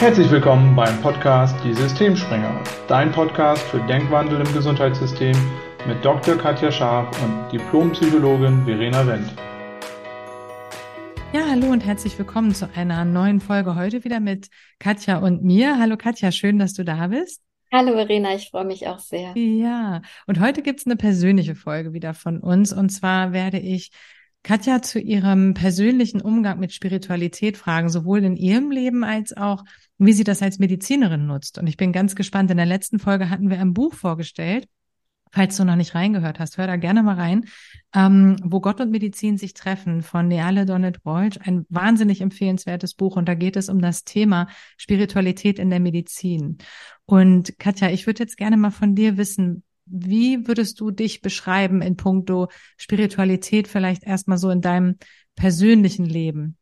Herzlich willkommen beim Podcast Die Systemspringer, dein Podcast für Denkwandel im Gesundheitssystem mit Dr. Katja Scharf und Diplompsychologin Verena Wendt. Ja, hallo und herzlich willkommen zu einer neuen Folge heute wieder mit Katja und mir. Hallo Katja, schön, dass du da bist. Hallo Verena, ich freue mich auch sehr. Ja, und heute gibt's eine persönliche Folge wieder von uns. Und zwar werde ich Katja zu ihrem persönlichen Umgang mit Spiritualität fragen, sowohl in ihrem Leben als auch, wie sie das als Medizinerin nutzt. Und ich bin ganz gespannt. In der letzten Folge hatten wir ein Buch vorgestellt. Falls du noch nicht reingehört hast, hör da gerne mal rein, ähm, wo Gott und Medizin sich treffen von Neale Donnet Walsh. Ein wahnsinnig empfehlenswertes Buch. Und da geht es um das Thema Spiritualität in der Medizin. Und Katja, ich würde jetzt gerne mal von dir wissen, wie würdest du dich beschreiben in puncto Spiritualität vielleicht erstmal so in deinem persönlichen Leben?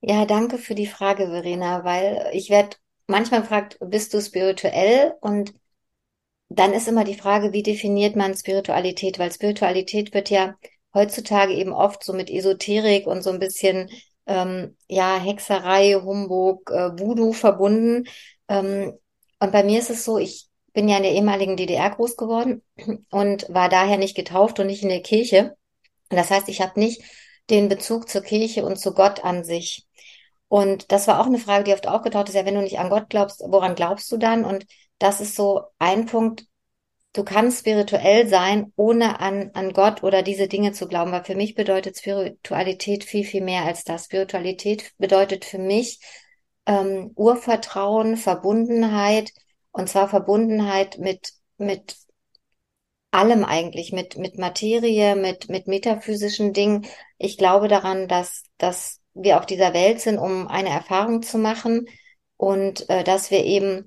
Ja, danke für die Frage, Verena, weil ich werde manchmal gefragt, bist du spirituell? Und dann ist immer die Frage, wie definiert man Spiritualität? Weil Spiritualität wird ja heutzutage eben oft so mit Esoterik und so ein bisschen ähm, ja Hexerei, Humbug, äh, Voodoo verbunden. Ähm, und bei mir ist es so, ich bin ja in der ehemaligen DDR groß geworden und war daher nicht getauft und nicht in der Kirche. Das heißt, ich habe nicht den Bezug zur Kirche und zu Gott an sich. Und das war auch eine Frage, die oft aufgetaucht ist, ja, wenn du nicht an Gott glaubst, woran glaubst du dann? Und das ist so ein Punkt, du kannst spirituell sein, ohne an, an Gott oder diese Dinge zu glauben. Weil für mich bedeutet Spiritualität viel, viel mehr als das. Spiritualität bedeutet für mich ähm, Urvertrauen, Verbundenheit, und zwar Verbundenheit mit, mit allem eigentlich, mit, mit Materie, mit, mit metaphysischen Dingen. Ich glaube daran, dass, dass wir auf dieser Welt sind, um eine Erfahrung zu machen und äh, dass wir eben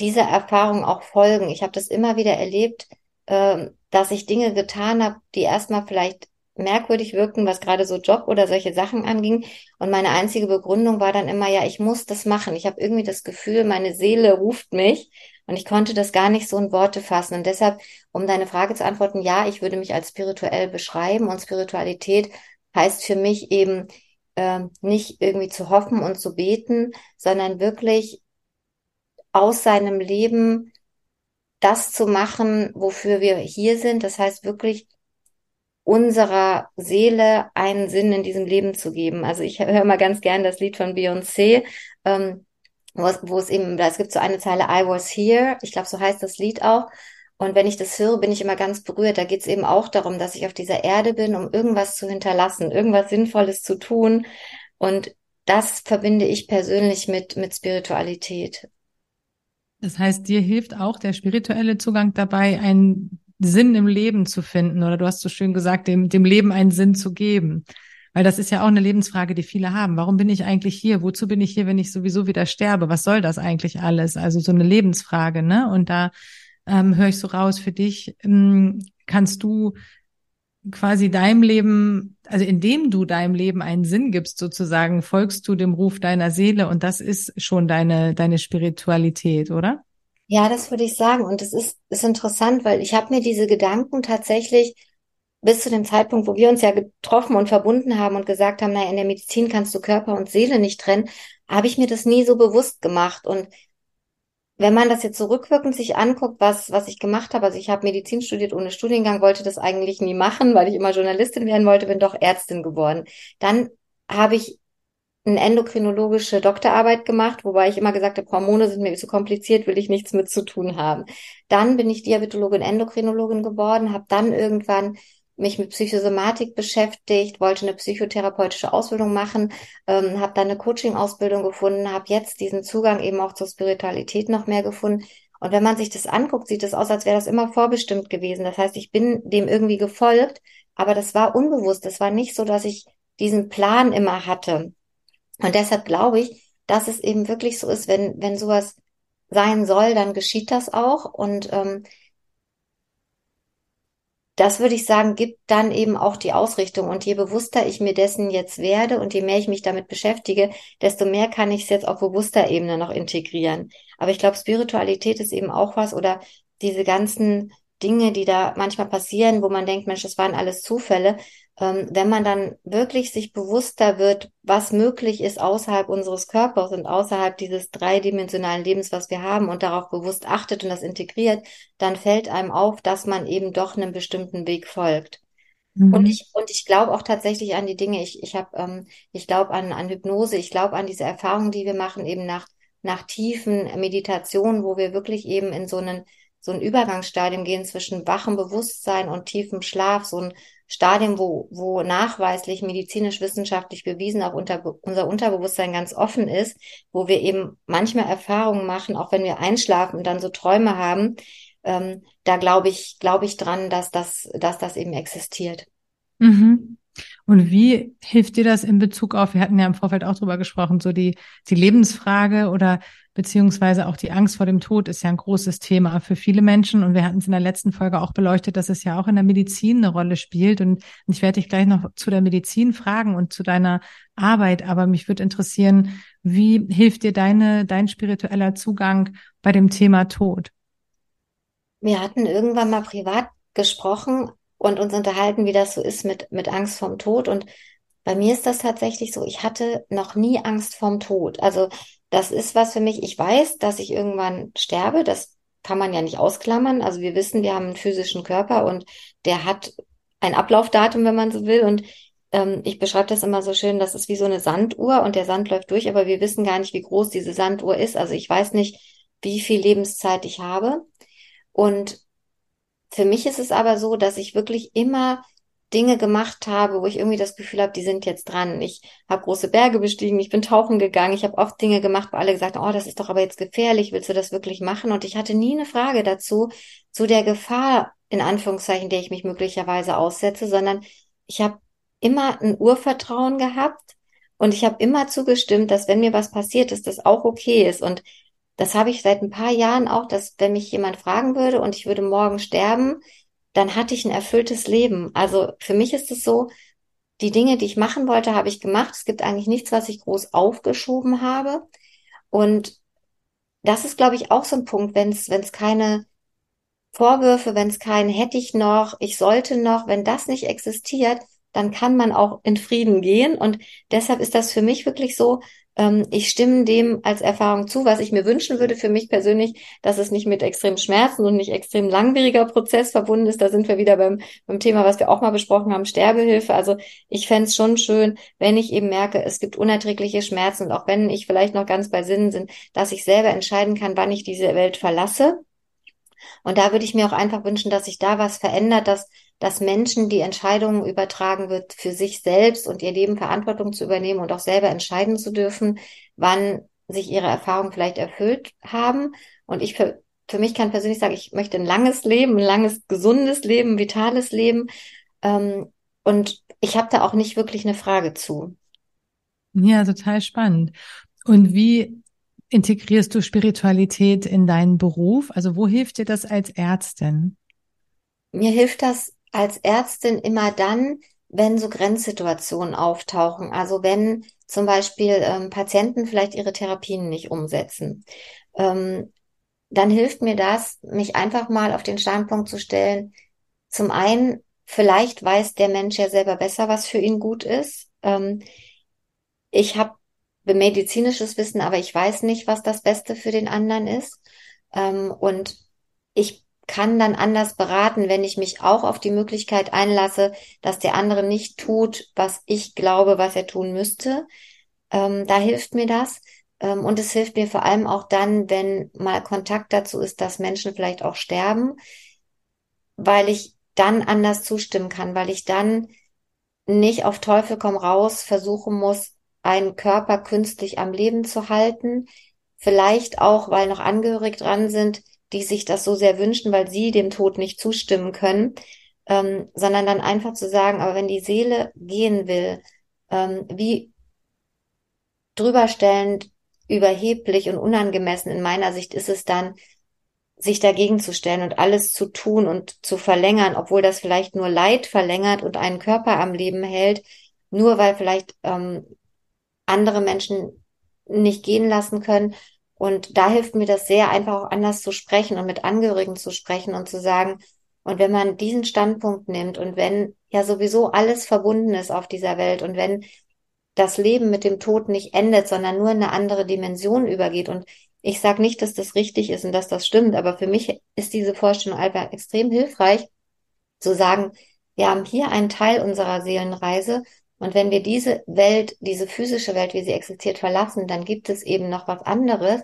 dieser Erfahrung auch folgen. Ich habe das immer wieder erlebt, äh, dass ich Dinge getan habe, die erstmal vielleicht merkwürdig wirkten, was gerade so Job oder solche Sachen anging. Und meine einzige Begründung war dann immer, ja, ich muss das machen. Ich habe irgendwie das Gefühl, meine Seele ruft mich und ich konnte das gar nicht so in Worte fassen. Und deshalb, um deine Frage zu antworten, ja, ich würde mich als spirituell beschreiben und Spiritualität heißt für mich eben äh, nicht irgendwie zu hoffen und zu beten, sondern wirklich aus seinem Leben das zu machen, wofür wir hier sind. Das heißt wirklich unserer Seele einen Sinn in diesem Leben zu geben. Also ich höre mal ganz gern das Lied von Beyoncé, ähm, wo, es, wo es eben, es gibt so eine Zeile I was here, ich glaube, so heißt das Lied auch. Und wenn ich das höre, bin ich immer ganz berührt. Da geht es eben auch darum, dass ich auf dieser Erde bin, um irgendwas zu hinterlassen, irgendwas Sinnvolles zu tun. Und das verbinde ich persönlich mit, mit Spiritualität. Das heißt, dir hilft auch der spirituelle Zugang dabei, einen Sinn im Leben zu finden oder du hast so schön gesagt, dem, dem Leben einen Sinn zu geben. Weil das ist ja auch eine Lebensfrage, die viele haben. Warum bin ich eigentlich hier? Wozu bin ich hier, wenn ich sowieso wieder sterbe? Was soll das eigentlich alles? Also so eine Lebensfrage, ne? Und da ähm, höre ich so raus für dich, ähm, kannst du quasi deinem Leben, also indem du deinem Leben einen Sinn gibst, sozusagen, folgst du dem Ruf deiner Seele und das ist schon deine, deine Spiritualität, oder? Ja, das würde ich sagen. Und es ist, ist interessant, weil ich habe mir diese Gedanken tatsächlich bis zu dem Zeitpunkt, wo wir uns ja getroffen und verbunden haben und gesagt haben, naja, in der Medizin kannst du Körper und Seele nicht trennen, habe ich mir das nie so bewusst gemacht. Und wenn man das jetzt zurückwirkend sich anguckt, was, was ich gemacht habe, also ich habe Medizin studiert ohne Studiengang, wollte das eigentlich nie machen, weil ich immer Journalistin werden wollte, bin doch Ärztin geworden. Dann habe ich eine endokrinologische Doktorarbeit gemacht, wobei ich immer gesagt habe, Hormone sind mir zu kompliziert, will ich nichts mit zu tun haben. Dann bin ich Diabetologin, Endokrinologin geworden, habe dann irgendwann mich mit Psychosomatik beschäftigt, wollte eine psychotherapeutische Ausbildung machen, ähm, habe dann eine Coaching-Ausbildung gefunden, habe jetzt diesen Zugang eben auch zur Spiritualität noch mehr gefunden. Und wenn man sich das anguckt, sieht es aus, als wäre das immer vorbestimmt gewesen. Das heißt, ich bin dem irgendwie gefolgt, aber das war unbewusst. Das war nicht so, dass ich diesen Plan immer hatte. Und deshalb glaube ich, dass es eben wirklich so ist, wenn, wenn sowas sein soll, dann geschieht das auch. Und ähm, das würde ich sagen, gibt dann eben auch die Ausrichtung. Und je bewusster ich mir dessen jetzt werde und je mehr ich mich damit beschäftige, desto mehr kann ich es jetzt auf bewusster Ebene noch integrieren. Aber ich glaube, Spiritualität ist eben auch was oder diese ganzen Dinge, die da manchmal passieren, wo man denkt, Mensch, das waren alles Zufälle. Ähm, wenn man dann wirklich sich bewusster wird, was möglich ist außerhalb unseres Körpers und außerhalb dieses dreidimensionalen Lebens, was wir haben und darauf bewusst achtet und das integriert, dann fällt einem auf, dass man eben doch einem bestimmten Weg folgt. Mhm. Und ich, und ich glaube auch tatsächlich an die Dinge. Ich, ich habe, ähm, ich glaube an, an Hypnose, ich glaube an diese Erfahrungen, die wir machen, eben nach, nach tiefen Meditationen, wo wir wirklich eben in so einen, so ein Übergangsstadium gehen zwischen wachem Bewusstsein und tiefem Schlaf, so ein Stadium, wo, wo nachweislich medizinisch wissenschaftlich bewiesen auch unter, unser Unterbewusstsein ganz offen ist, wo wir eben manchmal Erfahrungen machen, auch wenn wir einschlafen und dann so Träume haben, ähm, da glaube ich, glaube ich dran, dass das, dass das eben existiert. Mhm. Und wie hilft dir das in Bezug auf, wir hatten ja im Vorfeld auch drüber gesprochen, so die, die Lebensfrage oder beziehungsweise auch die Angst vor dem Tod ist ja ein großes Thema für viele Menschen. Und wir hatten es in der letzten Folge auch beleuchtet, dass es ja auch in der Medizin eine Rolle spielt. Und ich werde dich gleich noch zu der Medizin fragen und zu deiner Arbeit. Aber mich würde interessieren, wie hilft dir deine, dein spiritueller Zugang bei dem Thema Tod? Wir hatten irgendwann mal privat gesprochen und uns unterhalten, wie das so ist mit, mit Angst vorm Tod. Und bei mir ist das tatsächlich so, ich hatte noch nie Angst vorm Tod. Also das ist was für mich. Ich weiß, dass ich irgendwann sterbe. Das kann man ja nicht ausklammern. Also wir wissen, wir haben einen physischen Körper und der hat ein Ablaufdatum, wenn man so will. Und ähm, ich beschreibe das immer so schön, das ist wie so eine Sanduhr und der Sand läuft durch, aber wir wissen gar nicht, wie groß diese Sanduhr ist. Also ich weiß nicht, wie viel Lebenszeit ich habe. Und für mich ist es aber so, dass ich wirklich immer Dinge gemacht habe, wo ich irgendwie das Gefühl habe, die sind jetzt dran. Ich habe große Berge bestiegen, ich bin tauchen gegangen, ich habe oft Dinge gemacht, wo alle gesagt haben, oh, das ist doch aber jetzt gefährlich, willst du das wirklich machen? Und ich hatte nie eine Frage dazu, zu der Gefahr, in Anführungszeichen, der ich mich möglicherweise aussetze, sondern ich habe immer ein Urvertrauen gehabt und ich habe immer zugestimmt, dass wenn mir was passiert ist, das auch okay ist. Und das habe ich seit ein paar Jahren auch, dass wenn mich jemand fragen würde und ich würde morgen sterben, dann hatte ich ein erfülltes Leben. Also für mich ist es so, die Dinge, die ich machen wollte, habe ich gemacht. Es gibt eigentlich nichts, was ich groß aufgeschoben habe. Und das ist, glaube ich, auch so ein Punkt, wenn es, wenn es keine Vorwürfe, wenn es kein hätte ich noch, ich sollte noch, wenn das nicht existiert, dann kann man auch in Frieden gehen. Und deshalb ist das für mich wirklich so, ich stimme dem als Erfahrung zu, was ich mir wünschen würde für mich persönlich, dass es nicht mit extremen Schmerzen und nicht extrem langwieriger Prozess verbunden ist. Da sind wir wieder beim, beim Thema, was wir auch mal besprochen haben, Sterbehilfe. Also ich fände es schon schön, wenn ich eben merke, es gibt unerträgliche Schmerzen und auch wenn ich vielleicht noch ganz bei Sinnen bin, dass ich selber entscheiden kann, wann ich diese Welt verlasse. Und da würde ich mir auch einfach wünschen, dass sich da was verändert, dass dass Menschen die Entscheidungen übertragen wird, für sich selbst und ihr Leben Verantwortung zu übernehmen und auch selber entscheiden zu dürfen, wann sich ihre Erfahrungen vielleicht erfüllt haben. Und ich für, für mich kann persönlich sagen, ich möchte ein langes Leben, ein langes, gesundes Leben, vitales Leben. Ähm, und ich habe da auch nicht wirklich eine Frage zu. Ja, total spannend. Und wie integrierst du Spiritualität in deinen Beruf? Also wo hilft dir das als Ärztin? Mir hilft das als Ärztin immer dann, wenn so Grenzsituationen auftauchen. Also wenn zum Beispiel ähm, Patienten vielleicht ihre Therapien nicht umsetzen. Ähm, dann hilft mir das, mich einfach mal auf den Standpunkt zu stellen. Zum einen, vielleicht weiß der Mensch ja selber besser, was für ihn gut ist. Ähm, ich habe medizinisches Wissen, aber ich weiß nicht, was das Beste für den anderen ist. Ähm, und ich kann dann anders beraten, wenn ich mich auch auf die Möglichkeit einlasse, dass der andere nicht tut, was ich glaube, was er tun müsste. Ähm, da hilft mir das. Ähm, und es hilft mir vor allem auch dann, wenn mal Kontakt dazu ist, dass Menschen vielleicht auch sterben, weil ich dann anders zustimmen kann, weil ich dann nicht auf Teufel komm raus versuchen muss, einen Körper künstlich am Leben zu halten. Vielleicht auch, weil noch Angehörige dran sind, die sich das so sehr wünschen, weil sie dem Tod nicht zustimmen können, ähm, sondern dann einfach zu sagen, aber wenn die Seele gehen will, ähm, wie drüberstellend, überheblich und unangemessen in meiner Sicht ist es dann, sich dagegen zu stellen und alles zu tun und zu verlängern, obwohl das vielleicht nur Leid verlängert und einen Körper am Leben hält, nur weil vielleicht ähm, andere Menschen nicht gehen lassen können und da hilft mir das sehr, einfach auch anders zu sprechen und mit Angehörigen zu sprechen und zu sagen, Und wenn man diesen Standpunkt nimmt und wenn ja sowieso alles verbunden ist auf dieser Welt und wenn das Leben mit dem Tod nicht endet, sondern nur in eine andere Dimension übergeht. Und ich sage nicht, dass das richtig ist und dass das stimmt, aber für mich ist diese Vorstellung einfach extrem hilfreich, zu sagen, wir haben hier einen Teil unserer Seelenreise und wenn wir diese Welt, diese physische Welt, wie sie existiert, verlassen, dann gibt es eben noch was anderes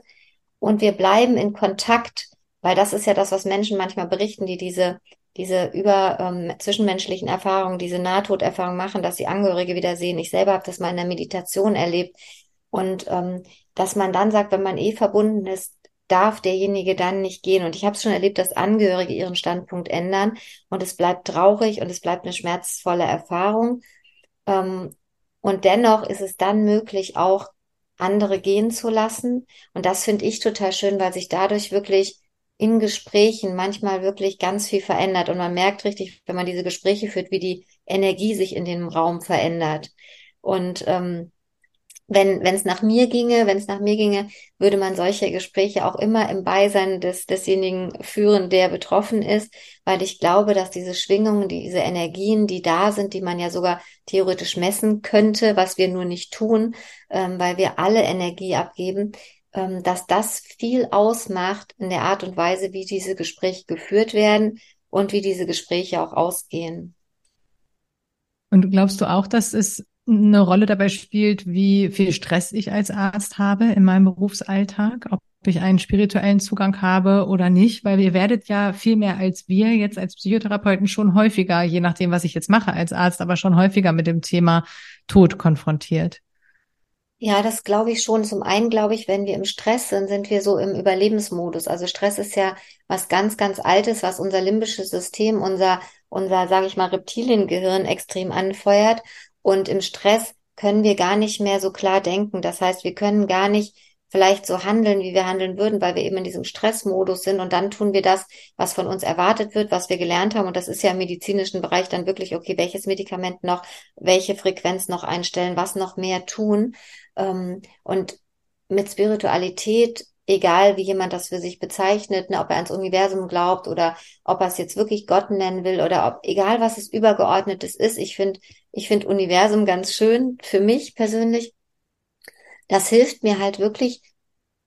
und wir bleiben in Kontakt, weil das ist ja das, was Menschen manchmal berichten, die diese diese über ähm, zwischenmenschlichen Erfahrungen, diese Nahtoderfahrungen machen, dass sie Angehörige wieder sehen. Ich selber habe das mal in der Meditation erlebt. Und ähm, dass man dann sagt, wenn man eh verbunden ist, darf derjenige dann nicht gehen. Und ich habe es schon erlebt, dass Angehörige ihren Standpunkt ändern und es bleibt traurig und es bleibt eine schmerzvolle Erfahrung. Ähm, und dennoch ist es dann möglich, auch andere gehen zu lassen. Und das finde ich total schön, weil sich dadurch wirklich in Gesprächen manchmal wirklich ganz viel verändert und man merkt richtig, wenn man diese Gespräche führt, wie die Energie sich in dem Raum verändert. Und ähm, wenn wenn es nach mir ginge, wenn es nach mir ginge, würde man solche Gespräche auch immer im Beisein des desjenigen führen, der betroffen ist, weil ich glaube, dass diese Schwingungen, diese Energien, die da sind, die man ja sogar theoretisch messen könnte, was wir nur nicht tun, ähm, weil wir alle Energie abgeben, ähm, dass das viel ausmacht in der Art und Weise, wie diese Gespräche geführt werden und wie diese Gespräche auch ausgehen. Und glaubst du auch, dass es eine Rolle dabei spielt, wie viel Stress ich als Arzt habe in meinem Berufsalltag, ob ich einen spirituellen Zugang habe oder nicht, weil ihr werdet ja viel mehr als wir jetzt als Psychotherapeuten schon häufiger, je nachdem, was ich jetzt mache als Arzt, aber schon häufiger mit dem Thema Tod konfrontiert. Ja, das glaube ich schon. Zum einen glaube ich, wenn wir im Stress sind, sind wir so im Überlebensmodus. Also Stress ist ja was ganz, ganz Altes, was unser limbisches System, unser, unser, sage ich mal, Reptiliengehirn extrem anfeuert. Und im Stress können wir gar nicht mehr so klar denken. Das heißt, wir können gar nicht vielleicht so handeln, wie wir handeln würden, weil wir eben in diesem Stressmodus sind. Und dann tun wir das, was von uns erwartet wird, was wir gelernt haben. Und das ist ja im medizinischen Bereich dann wirklich, okay, welches Medikament noch, welche Frequenz noch einstellen, was noch mehr tun. Ähm, und mit Spiritualität egal wie jemand das für sich bezeichnet, ne, ob er ans Universum glaubt oder ob er es jetzt wirklich Gott nennen will oder ob, egal was es übergeordnetes ist, ich finde, ich finde Universum ganz schön für mich persönlich, das hilft mir halt wirklich,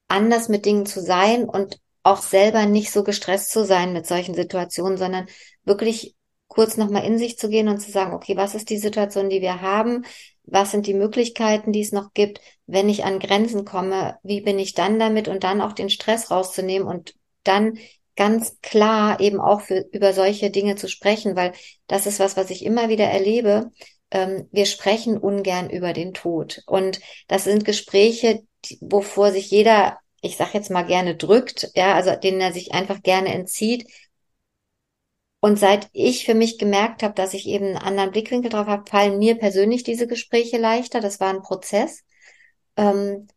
anders mit Dingen zu sein und auch selber nicht so gestresst zu sein mit solchen Situationen, sondern wirklich kurz nochmal in sich zu gehen und zu sagen, okay, was ist die Situation, die wir haben? Was sind die Möglichkeiten, die es noch gibt? Wenn ich an Grenzen komme, wie bin ich dann damit? Und dann auch den Stress rauszunehmen und dann ganz klar eben auch für, über solche Dinge zu sprechen, weil das ist was, was ich immer wieder erlebe, ähm, wir sprechen ungern über den Tod. Und das sind Gespräche, die, wovor sich jeder, ich sag jetzt mal gerne drückt, ja, also denen er sich einfach gerne entzieht. Und seit ich für mich gemerkt habe, dass ich eben einen anderen Blickwinkel drauf habe, fallen mir persönlich diese Gespräche leichter. Das war ein Prozess. Ähm,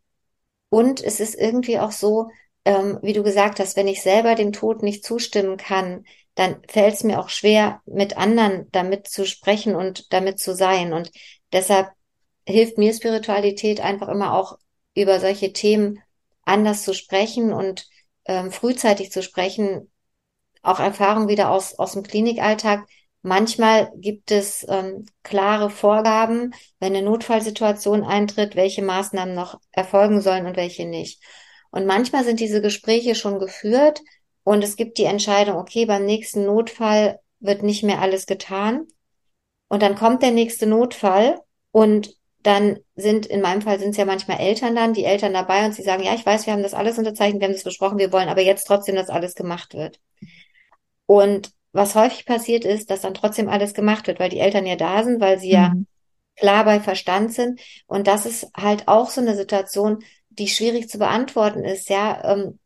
und es ist irgendwie auch so, ähm, wie du gesagt hast, wenn ich selber dem Tod nicht zustimmen kann, dann fällt es mir auch schwer, mit anderen damit zu sprechen und damit zu sein. Und deshalb hilft mir Spiritualität einfach immer auch über solche Themen anders zu sprechen und ähm, frühzeitig zu sprechen. Auch Erfahrungen wieder aus, aus dem Klinikalltag. Manchmal gibt es ähm, klare Vorgaben, wenn eine Notfallsituation eintritt, welche Maßnahmen noch erfolgen sollen und welche nicht. Und manchmal sind diese Gespräche schon geführt, und es gibt die Entscheidung, okay, beim nächsten Notfall wird nicht mehr alles getan. Und dann kommt der nächste Notfall und dann sind, in meinem Fall sind es ja manchmal Eltern dann, die Eltern dabei und sie sagen, ja, ich weiß, wir haben das alles unterzeichnet, wir haben das besprochen, wir wollen aber jetzt trotzdem, dass alles gemacht wird. Und was häufig passiert ist, dass dann trotzdem alles gemacht wird, weil die Eltern ja da sind, weil sie mhm. ja klar bei Verstand sind. Und das ist halt auch so eine Situation, die schwierig zu beantworten ist. Ja, ähm,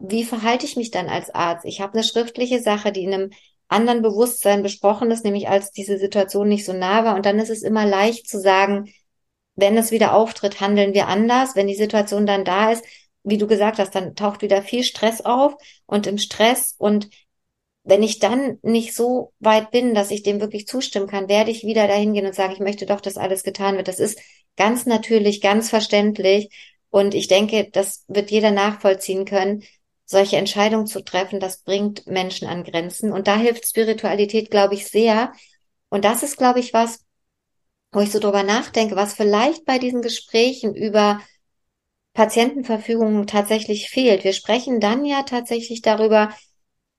wie verhalte ich mich dann als Arzt? Ich habe eine schriftliche Sache, die in einem anderen Bewusstsein besprochen ist, nämlich als diese Situation nicht so nah war. Und dann ist es immer leicht zu sagen, wenn es wieder auftritt, handeln wir anders. Wenn die Situation dann da ist, wie du gesagt hast, dann taucht wieder viel Stress auf und im Stress und wenn ich dann nicht so weit bin, dass ich dem wirklich zustimmen kann, werde ich wieder dahin gehen und sagen, ich möchte doch, dass alles getan wird. Das ist ganz natürlich, ganz verständlich. Und ich denke, das wird jeder nachvollziehen können. solche Entscheidungen zu treffen, das bringt Menschen an Grenzen. Und da hilft Spiritualität, glaube ich, sehr. Und das ist, glaube ich, was, wo ich so drüber nachdenke, was vielleicht bei diesen Gesprächen über Patientenverfügungen tatsächlich fehlt. Wir sprechen dann ja tatsächlich darüber,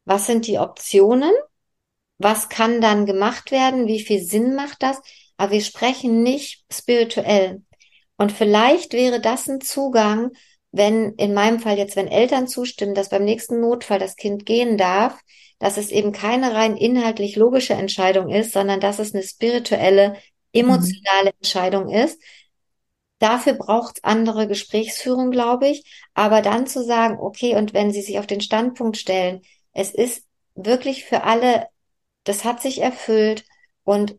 was sind die Optionen, was kann dann gemacht werden, wie viel Sinn macht das, aber wir sprechen nicht spirituell. Und vielleicht wäre das ein Zugang, wenn in meinem Fall jetzt, wenn Eltern zustimmen, dass beim nächsten Notfall das Kind gehen darf, dass es eben keine rein inhaltlich logische Entscheidung ist, sondern dass es eine spirituelle, emotionale mhm. Entscheidung ist. Dafür braucht es andere Gesprächsführung, glaube ich. Aber dann zu sagen, okay, und wenn Sie sich auf den Standpunkt stellen, es ist wirklich für alle, das hat sich erfüllt und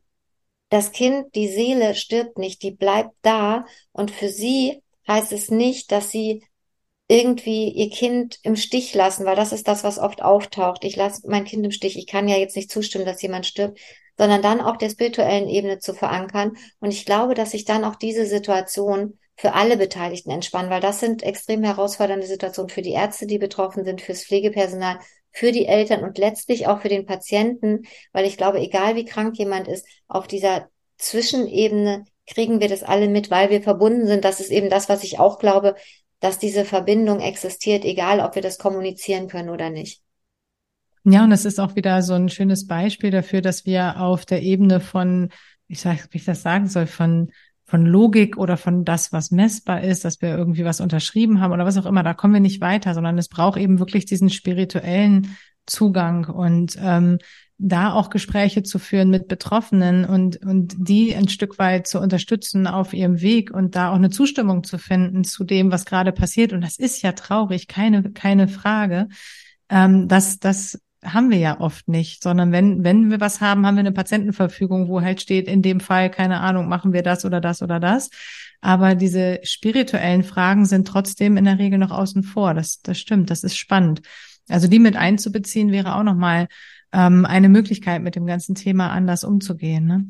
das Kind, die Seele stirbt nicht, die bleibt da und für sie heißt es nicht, dass sie irgendwie ihr Kind im Stich lassen, weil das ist das, was oft auftaucht. Ich lasse mein Kind im Stich. Ich kann ja jetzt nicht zustimmen, dass jemand stirbt, sondern dann auch der spirituellen Ebene zu verankern. Und ich glaube, dass sich dann auch diese Situation für alle Beteiligten entspannen, weil das sind extrem herausfordernde Situationen für die Ärzte, die betroffen sind, fürs Pflegepersonal, für die Eltern und letztlich auch für den Patienten, weil ich glaube, egal wie krank jemand ist, auf dieser Zwischenebene kriegen wir das alle mit, weil wir verbunden sind. Das ist eben das, was ich auch glaube, dass diese Verbindung existiert, egal ob wir das kommunizieren können oder nicht. Ja, und es ist auch wieder so ein schönes Beispiel dafür, dass wir auf der Ebene von, ich sag, wie ich das sagen soll, von von Logik oder von das, was messbar ist, dass wir irgendwie was unterschrieben haben oder was auch immer, da kommen wir nicht weiter, sondern es braucht eben wirklich diesen spirituellen Zugang und ähm, da auch Gespräche zu führen mit Betroffenen und, und die ein Stück weit zu unterstützen auf ihrem Weg und da auch eine Zustimmung zu finden zu dem, was gerade passiert. Und das ist ja traurig, keine, keine Frage. Ähm, das, das haben wir ja oft nicht, sondern wenn, wenn wir was haben, haben wir eine Patientenverfügung, wo halt steht, in dem Fall, keine Ahnung, machen wir das oder das oder das. Aber diese spirituellen Fragen sind trotzdem in der Regel noch außen vor. Das, das stimmt, das ist spannend. Also die mit einzubeziehen wäre auch nochmal ähm, eine Möglichkeit, mit dem ganzen Thema anders umzugehen. Ne?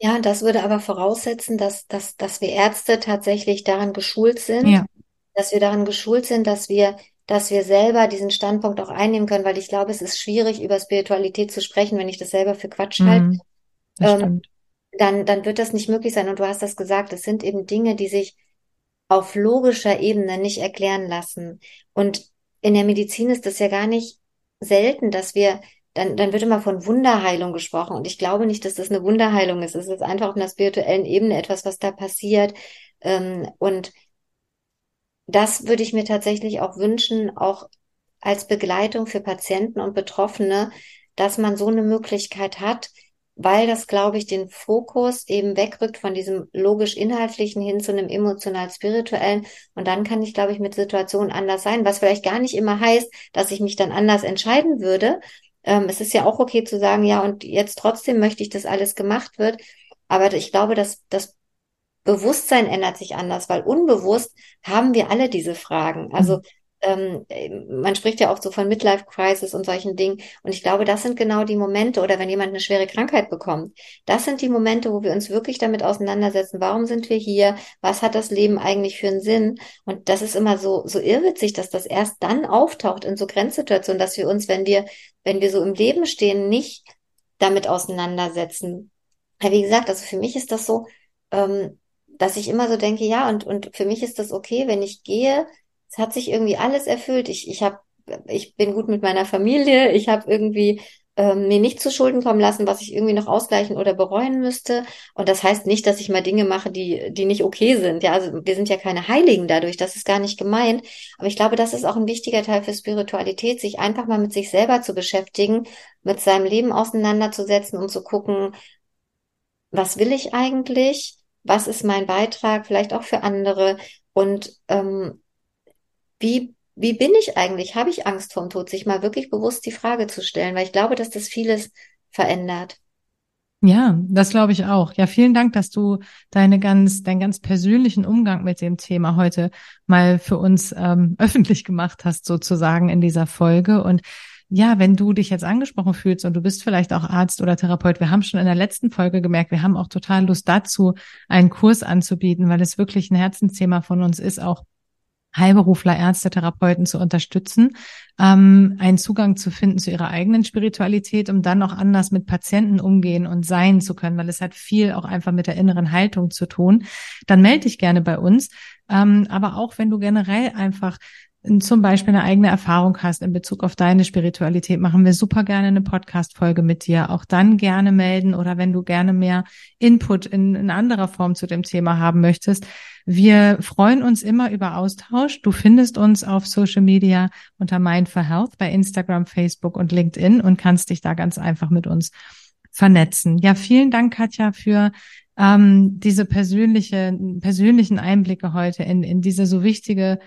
Ja, das würde aber voraussetzen, dass, dass, dass wir Ärzte tatsächlich daran geschult sind, ja. dass wir daran geschult sind, dass wir, dass wir selber diesen Standpunkt auch einnehmen können, weil ich glaube, es ist schwierig, über Spiritualität zu sprechen, wenn ich das selber für Quatsch halte. Mhm, ähm, dann, dann wird das nicht möglich sein. Und du hast das gesagt, es sind eben Dinge, die sich auf logischer Ebene nicht erklären lassen. Und in der Medizin ist das ja gar nicht selten, dass wir dann, dann wird immer von Wunderheilung gesprochen. Und ich glaube nicht, dass das eine Wunderheilung ist. Es ist einfach auf einer spirituellen Ebene etwas, was da passiert. Ähm, und das würde ich mir tatsächlich auch wünschen, auch als Begleitung für Patienten und Betroffene, dass man so eine Möglichkeit hat, weil das, glaube ich, den Fokus eben wegrückt von diesem logisch-inhaltlichen hin zu einem emotional-spirituellen. Und dann kann ich, glaube ich, mit Situationen anders sein, was vielleicht gar nicht immer heißt, dass ich mich dann anders entscheiden würde, ähm, es ist ja auch okay zu sagen, ja, und jetzt trotzdem möchte ich, dass alles gemacht wird. Aber ich glaube, dass das Bewusstsein ändert sich anders, weil unbewusst haben wir alle diese Fragen. Also mhm ähm, man spricht ja auch so von Midlife Crisis und solchen Dingen. Und ich glaube, das sind genau die Momente, oder wenn jemand eine schwere Krankheit bekommt, das sind die Momente, wo wir uns wirklich damit auseinandersetzen. Warum sind wir hier? Was hat das Leben eigentlich für einen Sinn? Und das ist immer so, so irrwitzig, dass das erst dann auftaucht in so Grenzsituationen, dass wir uns, wenn wir, wenn wir so im Leben stehen, nicht damit auseinandersetzen. Wie gesagt, also für mich ist das so, ähm, dass ich immer so denke, ja, und, und für mich ist das okay, wenn ich gehe, es hat sich irgendwie alles erfüllt. Ich, ich habe, ich bin gut mit meiner Familie. Ich habe irgendwie ähm, mir nicht zu Schulden kommen lassen, was ich irgendwie noch ausgleichen oder bereuen müsste. Und das heißt nicht, dass ich mal Dinge mache, die, die nicht okay sind. Ja, also wir sind ja keine Heiligen dadurch. Das ist gar nicht gemeint. Aber ich glaube, das ist auch ein wichtiger Teil für Spiritualität, sich einfach mal mit sich selber zu beschäftigen, mit seinem Leben auseinanderzusetzen und zu gucken, was will ich eigentlich? Was ist mein Beitrag, vielleicht auch für andere? Und ähm, wie, wie bin ich eigentlich? Habe ich Angst vorm Tod? Sich mal wirklich bewusst die Frage zu stellen, weil ich glaube, dass das vieles verändert. Ja, das glaube ich auch. Ja, vielen Dank, dass du deine ganz, deinen ganz persönlichen Umgang mit dem Thema heute mal für uns ähm, öffentlich gemacht hast, sozusagen in dieser Folge. Und ja, wenn du dich jetzt angesprochen fühlst und du bist vielleicht auch Arzt oder Therapeut, wir haben schon in der letzten Folge gemerkt, wir haben auch total Lust dazu, einen Kurs anzubieten, weil es wirklich ein Herzensthema von uns ist, auch Heilberufler, Ärzte, Therapeuten zu unterstützen, ähm, einen Zugang zu finden zu ihrer eigenen Spiritualität, um dann auch anders mit Patienten umgehen und sein zu können, weil es hat viel auch einfach mit der inneren Haltung zu tun. Dann melde dich gerne bei uns. Ähm, aber auch wenn du generell einfach zum Beispiel eine eigene Erfahrung hast in Bezug auf deine Spiritualität, machen wir super gerne eine Podcast-Folge mit dir. Auch dann gerne melden oder wenn du gerne mehr Input in, in anderer Form zu dem Thema haben möchtest. Wir freuen uns immer über Austausch. Du findest uns auf Social Media unter Mind for Health bei Instagram, Facebook und LinkedIn und kannst dich da ganz einfach mit uns vernetzen. Ja, vielen Dank, Katja, für ähm, diese persönliche, persönlichen Einblicke heute in, in diese so wichtige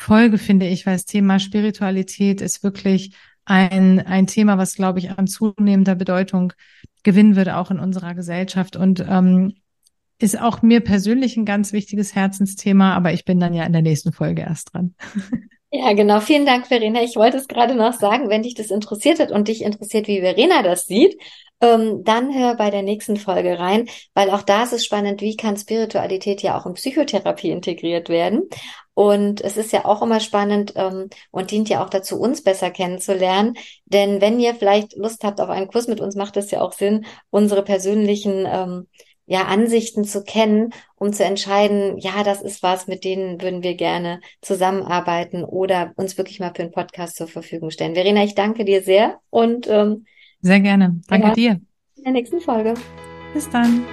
Folge, finde ich, weil das Thema Spiritualität ist wirklich ein, ein Thema, was, glaube ich, an zunehmender Bedeutung gewinnen würde, auch in unserer Gesellschaft. Und ähm, ist auch mir persönlich ein ganz wichtiges Herzensthema, aber ich bin dann ja in der nächsten Folge erst dran. Ja, genau. Vielen Dank, Verena. Ich wollte es gerade noch sagen, wenn dich das interessiert hat und dich interessiert, wie Verena das sieht, ähm, dann hör bei der nächsten Folge rein, weil auch da ist es spannend, wie kann Spiritualität ja auch in Psychotherapie integriert werden. Und es ist ja auch immer spannend ähm, und dient ja auch dazu, uns besser kennenzulernen. Denn wenn ihr vielleicht Lust habt auf einen Kurs mit uns, macht es ja auch Sinn, unsere persönlichen ähm, ja, Ansichten zu kennen, um zu entscheiden, ja, das ist was, mit denen würden wir gerne zusammenarbeiten oder uns wirklich mal für einen Podcast zur Verfügung stellen. Verena, ich danke dir sehr und ähm, sehr gerne. Danke dir. In der nächsten Folge. Bis dann.